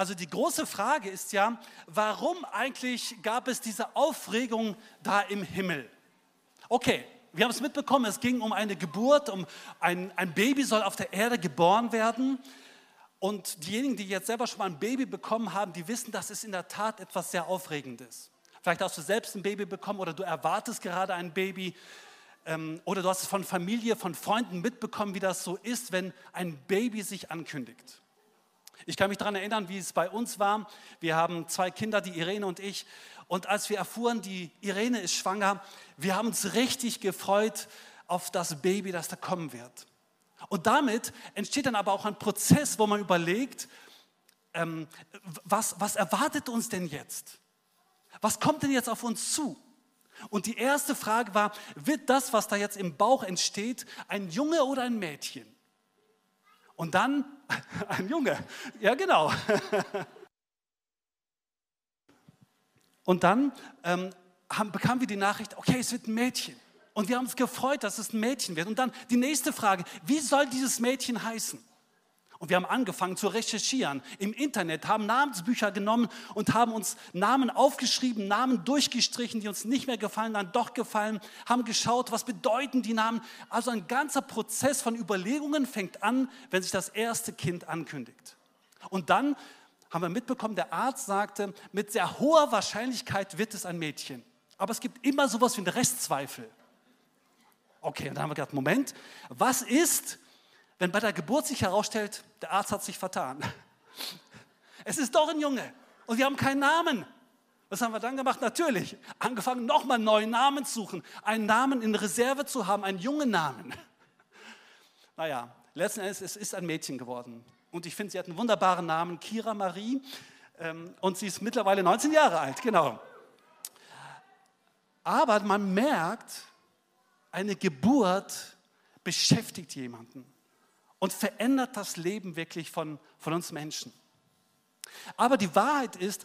Also die große Frage ist ja, warum eigentlich gab es diese Aufregung da im Himmel? Okay, wir haben es mitbekommen, es ging um eine Geburt, um ein, ein Baby soll auf der Erde geboren werden. Und diejenigen, die jetzt selber schon mal ein Baby bekommen haben, die wissen, das ist in der Tat etwas sehr Aufregendes. Vielleicht hast du selbst ein Baby bekommen oder du erwartest gerade ein Baby ähm, oder du hast es von Familie, von Freunden mitbekommen, wie das so ist, wenn ein Baby sich ankündigt. Ich kann mich daran erinnern, wie es bei uns war. Wir haben zwei Kinder, die Irene und ich. Und als wir erfuhren, die Irene ist schwanger, wir haben uns richtig gefreut auf das Baby, das da kommen wird. Und damit entsteht dann aber auch ein Prozess, wo man überlegt, ähm, was, was erwartet uns denn jetzt? Was kommt denn jetzt auf uns zu? Und die erste Frage war, wird das, was da jetzt im Bauch entsteht, ein Junge oder ein Mädchen? Und dann ein Junge, ja genau. Und dann ähm, haben, bekamen wir die Nachricht, okay, es wird ein Mädchen. Und wir haben uns gefreut, dass es ein Mädchen wird. Und dann die nächste Frage, wie soll dieses Mädchen heißen? Und wir haben angefangen zu recherchieren im Internet, haben Namensbücher genommen und haben uns Namen aufgeschrieben, Namen durchgestrichen, die uns nicht mehr gefallen, dann doch gefallen, haben geschaut, was bedeuten die Namen. Also ein ganzer Prozess von Überlegungen fängt an, wenn sich das erste Kind ankündigt. Und dann haben wir mitbekommen, der Arzt sagte, mit sehr hoher Wahrscheinlichkeit wird es ein Mädchen. Aber es gibt immer sowas wie einen Restzweifel. Okay, und dann haben wir gedacht, Moment, was ist, wenn bei der Geburt sich herausstellt, der Arzt hat sich vertan? Es ist doch ein Junge und wir haben keinen Namen. Was haben wir dann gemacht? Natürlich, angefangen nochmal neuen Namen zu suchen, einen Namen in Reserve zu haben, einen jungen Namen. Naja, letzten Endes, es ist ein Mädchen geworden. Und ich finde, sie hat einen wunderbaren Namen, Kira Marie. Ähm, und sie ist mittlerweile 19 Jahre alt, genau. Aber man merkt, eine Geburt beschäftigt jemanden und verändert das Leben wirklich von, von uns Menschen. Aber die Wahrheit ist,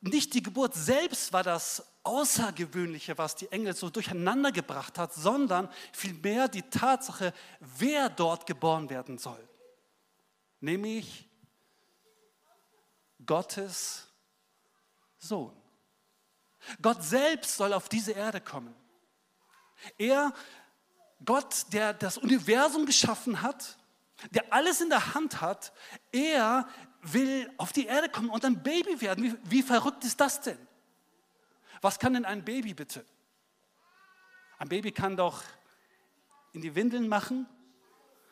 nicht die Geburt selbst war das Außergewöhnliche, was die Engel so durcheinander gebracht hat, sondern vielmehr die Tatsache, wer dort geboren werden soll. Nämlich Gottes Sohn. Gott selbst soll auf diese Erde kommen. Er, Gott, der das Universum geschaffen hat, der alles in der Hand hat, er will auf die Erde kommen und ein Baby werden. Wie, wie verrückt ist das denn? Was kann denn ein Baby bitte? Ein Baby kann doch in die Windeln machen,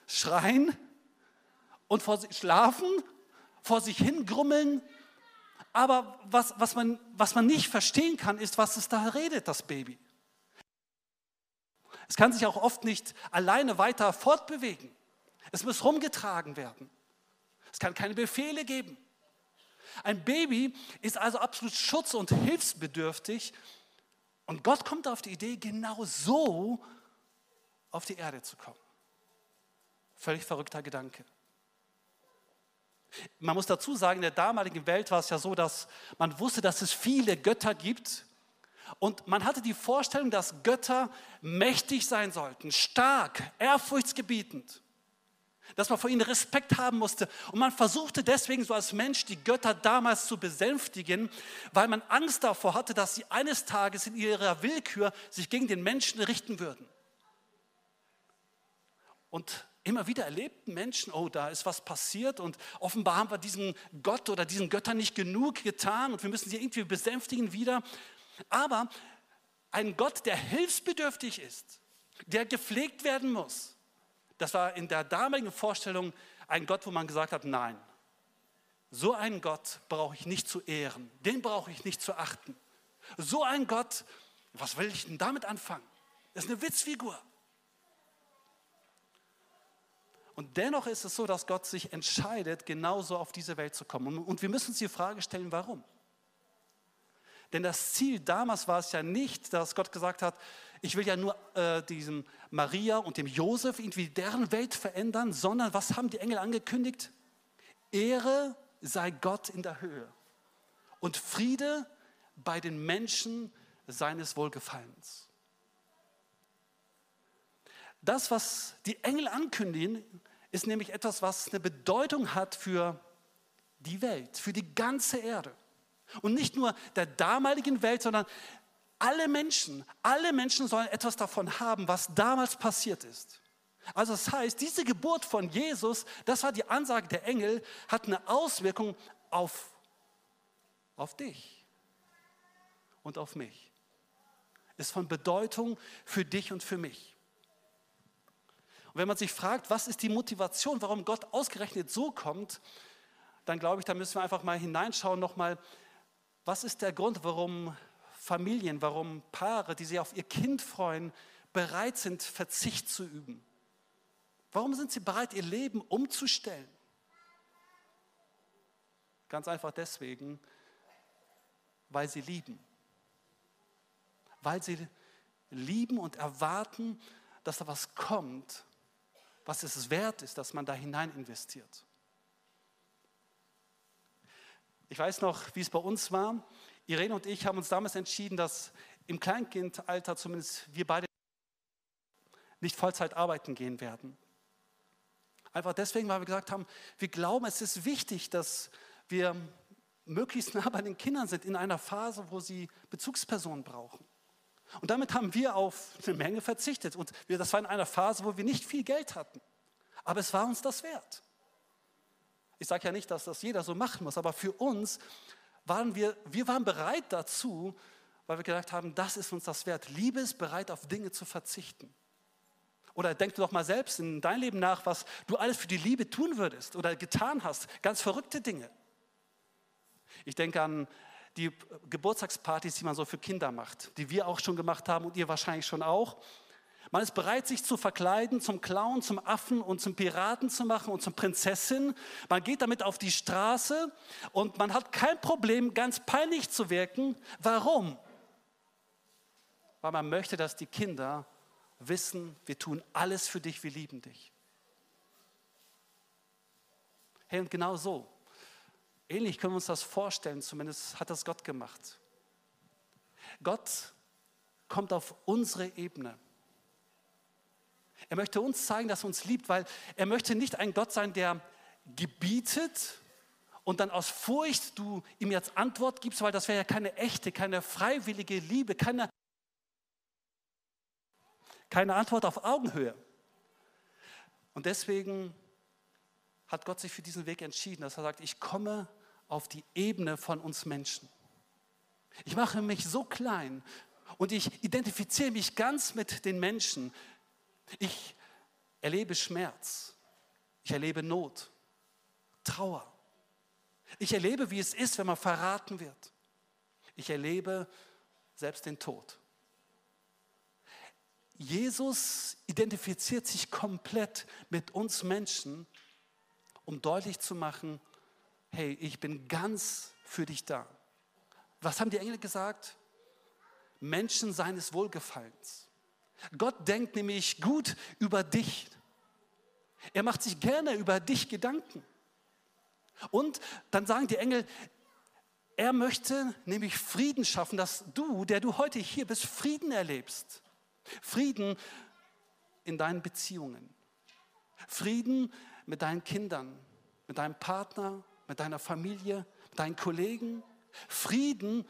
schreien und vor sich schlafen, vor sich hingrummeln. Aber was, was, man, was man nicht verstehen kann, ist, was es da redet, das Baby. Es kann sich auch oft nicht alleine weiter fortbewegen. Es muss rumgetragen werden. Es kann keine Befehle geben. Ein Baby ist also absolut schutz- und hilfsbedürftig. Und Gott kommt auf die Idee, genau so auf die Erde zu kommen. Völlig verrückter Gedanke. Man muss dazu sagen, in der damaligen Welt war es ja so, dass man wusste, dass es viele Götter gibt und man hatte die Vorstellung, dass Götter mächtig sein sollten, stark, ehrfurchtsgebietend, dass man vor ihnen Respekt haben musste. Und man versuchte deswegen so als Mensch die Götter damals zu besänftigen, weil man Angst davor hatte, dass sie eines Tages in ihrer Willkür sich gegen den Menschen richten würden. Und immer wieder erlebten Menschen, oh, da ist was passiert und offenbar haben wir diesen Gott oder diesen Göttern nicht genug getan und wir müssen sie irgendwie besänftigen wieder. Aber ein Gott, der hilfsbedürftig ist, der gepflegt werden muss, das war in der damaligen Vorstellung ein Gott, wo man gesagt hat, nein, so einen Gott brauche ich nicht zu ehren, den brauche ich nicht zu achten. So ein Gott, was will ich denn damit anfangen? Das ist eine Witzfigur. Und dennoch ist es so, dass Gott sich entscheidet, genauso auf diese Welt zu kommen. Und wir müssen uns die Frage stellen, warum? Denn das Ziel damals war es ja nicht, dass Gott gesagt hat, ich will ja nur äh, diesem Maria und dem Josef irgendwie deren Welt verändern, sondern was haben die Engel angekündigt? Ehre sei Gott in der Höhe und Friede bei den Menschen seines Wohlgefallens. Das, was die Engel ankündigen, ist nämlich etwas, was eine Bedeutung hat für die Welt, für die ganze Erde. Und nicht nur der damaligen Welt, sondern alle Menschen, alle Menschen sollen etwas davon haben, was damals passiert ist. Also das heißt, diese Geburt von Jesus, das war die Ansage der Engel, hat eine Auswirkung auf, auf dich und auf mich. Ist von Bedeutung für dich und für mich. Und wenn man sich fragt, was ist die Motivation, warum Gott ausgerechnet so kommt, dann glaube ich, da müssen wir einfach mal hineinschauen nochmal, was ist der Grund, warum Familien, warum Paare, die sich auf ihr Kind freuen, bereit sind, Verzicht zu üben. Warum sind sie bereit, ihr Leben umzustellen? Ganz einfach deswegen, weil sie lieben. Weil sie lieben und erwarten, dass da was kommt, was es wert ist, dass man da hinein investiert. Ich weiß noch, wie es bei uns war. Irene und ich haben uns damals entschieden, dass im Kleinkindalter zumindest wir beide nicht Vollzeit arbeiten gehen werden. Einfach deswegen, weil wir gesagt haben, wir glauben, es ist wichtig, dass wir möglichst nah bei den Kindern sind in einer Phase, wo sie Bezugspersonen brauchen. Und damit haben wir auf eine Menge verzichtet. Und das war in einer Phase, wo wir nicht viel Geld hatten. Aber es war uns das wert. Ich sage ja nicht, dass das jeder so machen muss, aber für uns waren wir, wir waren bereit dazu, weil wir gedacht haben, das ist uns das wert. Liebe ist bereit, auf Dinge zu verzichten. Oder denk doch mal selbst in dein Leben nach, was du alles für die Liebe tun würdest oder getan hast. Ganz verrückte Dinge. Ich denke an die Geburtstagspartys, die man so für Kinder macht, die wir auch schon gemacht haben und ihr wahrscheinlich schon auch. Man ist bereit, sich zu verkleiden, zum Clown, zum Affen und zum Piraten zu machen und zum Prinzessin. Man geht damit auf die Straße und man hat kein Problem, ganz peinlich zu wirken. Warum? Weil man möchte, dass die Kinder wissen, wir tun alles für dich, wir lieben dich. Hey, und genau so, ähnlich können wir uns das vorstellen, zumindest hat das Gott gemacht. Gott kommt auf unsere Ebene. Er möchte uns zeigen, dass er uns liebt, weil er möchte nicht ein Gott sein, der gebietet und dann aus Furcht du ihm jetzt Antwort gibst, weil das wäre ja keine echte, keine freiwillige Liebe, keine keine Antwort auf Augenhöhe. Und deswegen hat Gott sich für diesen Weg entschieden, dass er sagt, ich komme auf die Ebene von uns Menschen. Ich mache mich so klein und ich identifiziere mich ganz mit den Menschen. Ich erlebe Schmerz, ich erlebe Not, Trauer. Ich erlebe, wie es ist, wenn man verraten wird. Ich erlebe selbst den Tod. Jesus identifiziert sich komplett mit uns Menschen, um deutlich zu machen, hey, ich bin ganz für dich da. Was haben die Engel gesagt? Menschen seines Wohlgefallens. Gott denkt nämlich gut über dich. Er macht sich gerne über dich Gedanken. Und dann sagen die Engel, er möchte nämlich Frieden schaffen, dass du, der du heute hier bist, Frieden erlebst. Frieden in deinen Beziehungen. Frieden mit deinen Kindern, mit deinem Partner, mit deiner Familie, mit deinen Kollegen. Frieden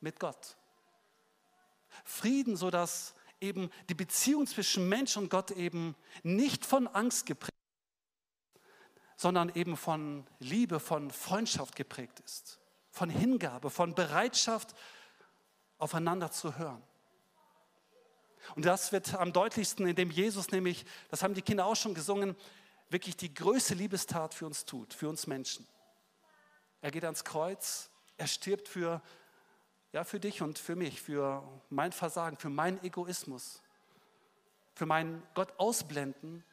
mit Gott. Frieden, sodass eben die Beziehung zwischen Mensch und Gott eben nicht von Angst geprägt sondern eben von Liebe, von Freundschaft geprägt ist, von Hingabe, von Bereitschaft, aufeinander zu hören. Und das wird am deutlichsten, indem Jesus nämlich, das haben die Kinder auch schon gesungen, wirklich die größte Liebestat für uns tut, für uns Menschen. Er geht ans Kreuz, er stirbt für, ja, für dich und für mich, für mein Versagen, für meinen Egoismus, für mein Gott ausblenden.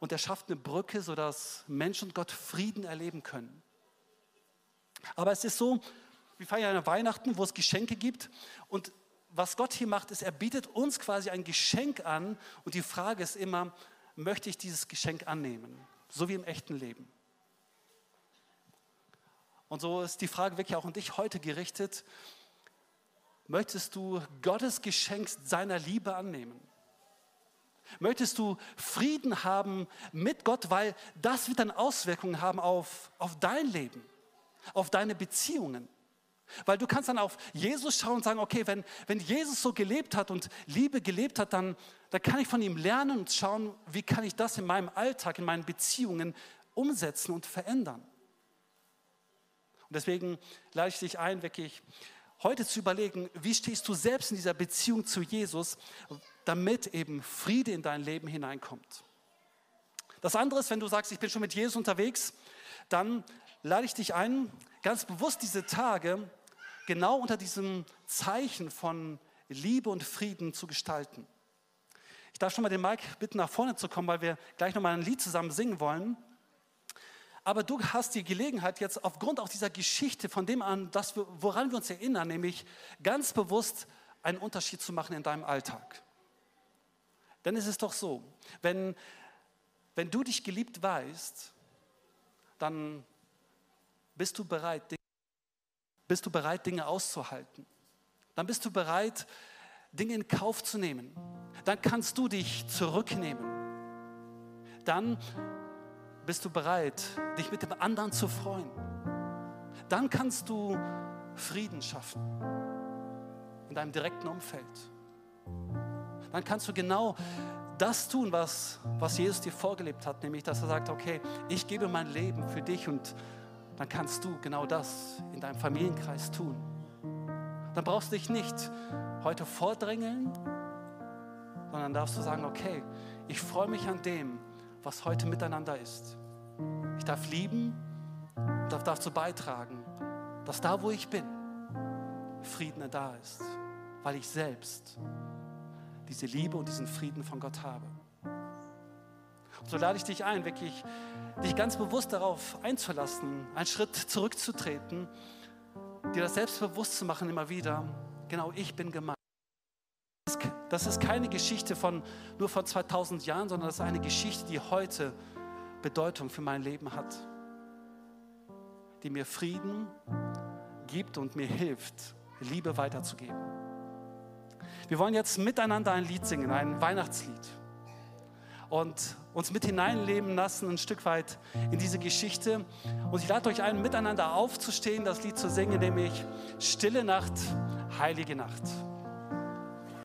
Und er schafft eine Brücke, sodass Mensch und Gott Frieden erleben können. Aber es ist so, wir feiern ja Weihnachten, wo es Geschenke gibt und was Gott hier macht, ist, er bietet uns quasi ein Geschenk an und die Frage ist immer, möchte ich dieses Geschenk annehmen? So wie im echten Leben. Und so ist die Frage wirklich auch an dich heute gerichtet. Möchtest du Gottes Geschenk seiner Liebe annehmen? Möchtest du Frieden haben mit Gott, weil das wird dann Auswirkungen haben auf, auf dein Leben, auf deine Beziehungen. Weil du kannst dann auf Jesus schauen und sagen, okay, wenn, wenn Jesus so gelebt hat und Liebe gelebt hat, dann, dann kann ich von ihm lernen und schauen, wie kann ich das in meinem Alltag, in meinen Beziehungen umsetzen und verändern. Deswegen lade ich dich ein, wirklich heute zu überlegen, wie stehst du selbst in dieser Beziehung zu Jesus, damit eben Friede in dein Leben hineinkommt. Das andere ist, wenn du sagst, ich bin schon mit Jesus unterwegs, dann lade ich dich ein, ganz bewusst diese Tage genau unter diesem Zeichen von Liebe und Frieden zu gestalten. Ich darf schon mal den Mike bitten, nach vorne zu kommen, weil wir gleich nochmal ein Lied zusammen singen wollen. Aber du hast die Gelegenheit jetzt aufgrund auch dieser Geschichte, von dem an, das, woran wir uns erinnern, nämlich ganz bewusst einen Unterschied zu machen in deinem Alltag. Denn es ist doch so, wenn, wenn du dich geliebt weißt, dann bist du bereit, bist du bereit, Dinge auszuhalten. Dann bist du bereit, Dinge in Kauf zu nehmen. Dann kannst du dich zurücknehmen. Dann bist du bereit, dich mit dem anderen zu freuen. Dann kannst du Frieden schaffen in deinem direkten Umfeld. Dann kannst du genau das tun, was, was Jesus dir vorgelebt hat, nämlich dass er sagt, okay, ich gebe mein Leben für dich und dann kannst du genau das in deinem Familienkreis tun. Dann brauchst du dich nicht heute vordrängeln, sondern darfst du sagen, okay, ich freue mich an dem, was heute miteinander ist. Ich darf lieben und darf dazu beitragen, dass da, wo ich bin, Frieden da ist, weil ich selbst diese Liebe und diesen Frieden von Gott habe. Und so lade ich dich ein, wirklich dich ganz bewusst darauf einzulassen, einen Schritt zurückzutreten, dir das selbstbewusst zu machen immer wieder. Genau, ich bin gemeint. Das ist keine Geschichte von nur von 2000 Jahren, sondern das ist eine Geschichte, die heute Bedeutung für mein Leben hat, die mir Frieden gibt und mir hilft, Liebe weiterzugeben. Wir wollen jetzt miteinander ein Lied singen, ein Weihnachtslied und uns mit hineinleben lassen, ein Stück weit in diese Geschichte. Und ich lade euch ein, miteinander aufzustehen, das Lied zu singen, nämlich Stille Nacht, heilige Nacht.